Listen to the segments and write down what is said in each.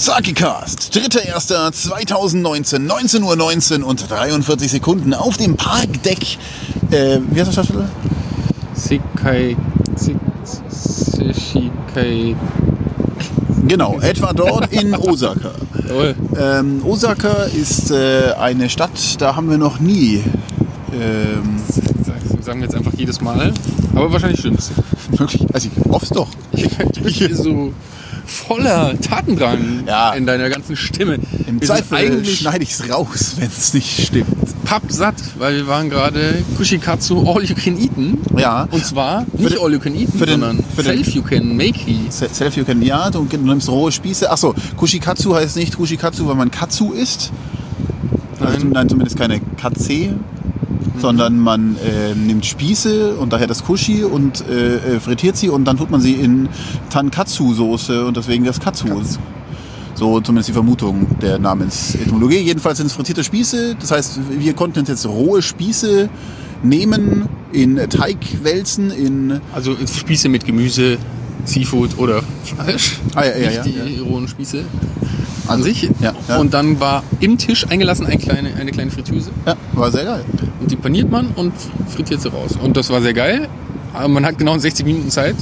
Sakicast, 3.1.2019, 19.19 Uhr 19 und 43 Sekunden auf dem Parkdeck. Äh, wie heißt der Stadtteil? Sikai. Sik- Sishikai. Genau, etwa dort in Osaka. Ähm, Osaka ist äh, eine Stadt, da haben wir noch nie ähm, Das sagen wir jetzt einfach jedes Mal. Aber wahrscheinlich stimmt's. wirklich, also ich hoffe es doch. Bist hier so voller Tatendrang Ja. in deiner ganzen Stimme. Im wir Zweifel schneide ich es raus, wenn es nicht stimmt. pappsatt, weil wir waren gerade Kushikatsu All You Can Eaten. Ja. Und zwar nicht den- All You Can Eaten, den- sondern für den- Self You Can Make Se- Self you can, ja, du nimmst rohe Spieße. Achso, Kushikatsu heißt nicht Kushikatsu, weil man Katsu isst. Also, Nein. nein, zumindest keine Katze. Sondern man äh, nimmt Spieße und daher das Kushi und äh, äh, frittiert sie und dann tut man sie in Tankatsu-Soße und deswegen das Katsu. So zumindest die Vermutung der Namensetymologie. Jedenfalls sind es frittierte Spieße. Das heißt, wir konnten jetzt rohe Spieße nehmen, in Teig wälzen, in Also Spieße mit Gemüse, Seafood oder Fleisch. Ah, ja, ja, nicht ja, die ja. rohen Spieße an Also, sich. ja, ja. Und dann war im Tisch eingelassen eine kleine, eine kleine Fritteuse. ja, war sehr geil. Und die paniert man und frittiert sie raus. Und das war sehr geil. Aber man hat genau 60 Minuten Zeit.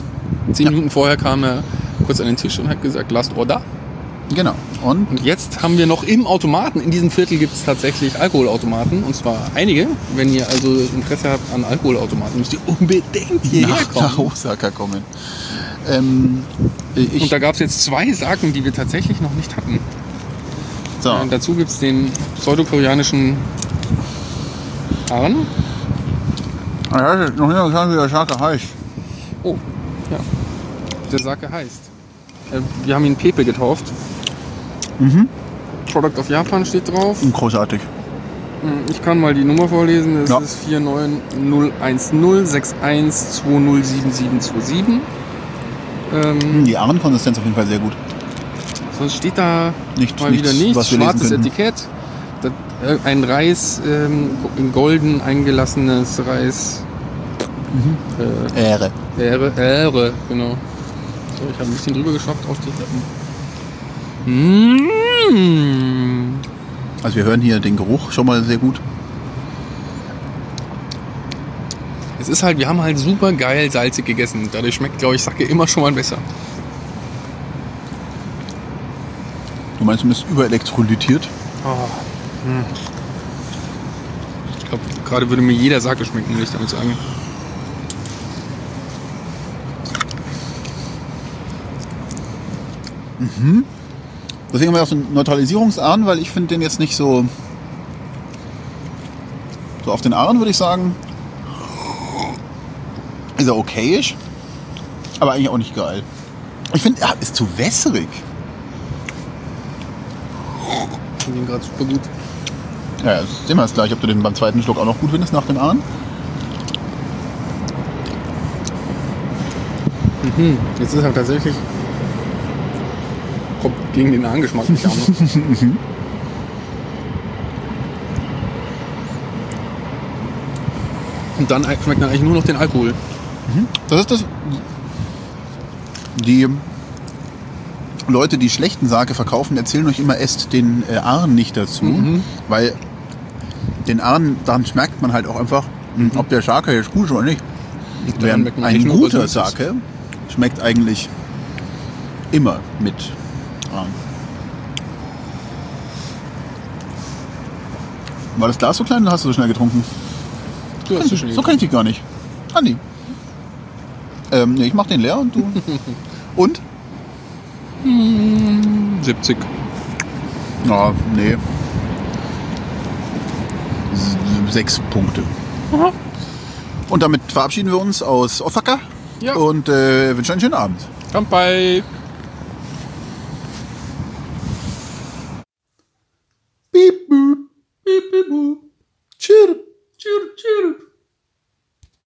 Zehn Ja. Minuten vorher kam er kurz an den Tisch und hat gesagt, last order. Genau. Und Und jetzt haben wir noch im Automaten, in diesem Viertel gibt es tatsächlich Alkoholautomaten. Und zwar einige. Wenn ihr also Interesse habt an Alkoholautomaten, müsst ihr unbedingt hierher nach, nach kommen. Osaka kommen. Ähm, Und da gab es jetzt zwei Saken, die wir tatsächlich noch nicht hatten. so, Und dazu gibt es den pseudokoreanischen Haaren. ich hätte noch nicht gesagt, wie der Schake heißt. Oh, ja. Der Sake heißt. Äh, Wir haben ihn Pepe getauft. Mhm. Product of Japan steht drauf. Großartig. Hm, Ich kann mal die Nummer vorlesen. Das Ja. ist 4901061207727. Ähm, Die Ahrenkonsistenz auf jeden Fall sehr gut. sonst steht da Nicht- mal nichts, wieder nichts. was wir lesen Schwarzes. Etikett. Das, äh, ein Reis, ähm, in golden eingelassenes Reis. Äh, Ehre. Ähre, Ähre, genau. So, ich habe ein bisschen drüber geschafft auf die Mmh. Also wir hören hier den Geruch schon mal sehr gut. Es ist halt, wir haben halt super geil salzig gegessen. Dadurch schmeckt, glaube ich, Sake immer schon mal besser. Du meinst, du bist überelektrolytiert? Ich glaube, gerade würde mir jeder Sake schmecken, muss ich damit sagen. Deswegen haben wir auch so einen Neutralisierungsahn, weil ich finde den jetzt nicht so... So auf den Ahren würde ich sagen, ist er okayisch, aber eigentlich auch nicht geil. Ich finde, er ist zu wässrig. Ich finde ihn gerade super gut. Ja, das sehen wir jetzt gleich, ob du den beim zweiten Schluck auch noch gut findest nach dem Ahn. Mhm. Jetzt ist er tatsächlich. Kommt gegen den Angeschmack nicht an. ne? Und dann schmeckt man eigentlich nur noch den Alkohol. Das ist das. Die Leute, die schlechten Sake verkaufen, erzählen euch immer, esst den äh, Ahren nicht dazu, Mhm. weil den Ahren, daran schmeckt man halt auch einfach, mh, ob der Sake jetzt gut ist oder nicht. Während ein guter. Sake schmeckt eigentlich immer mit Ahren. War das Glas so klein oder hast du so schnell getrunken? Du hast du schon So kann ich dich gar nicht. Andi. Ähm, nee, ich mach den leer und du. und? 70. Ja, nee. S- Sechs Punkte. Und damit verabschieden wir uns aus Osaka Ja. und äh, wünschen einen schönen Abend. Kampai!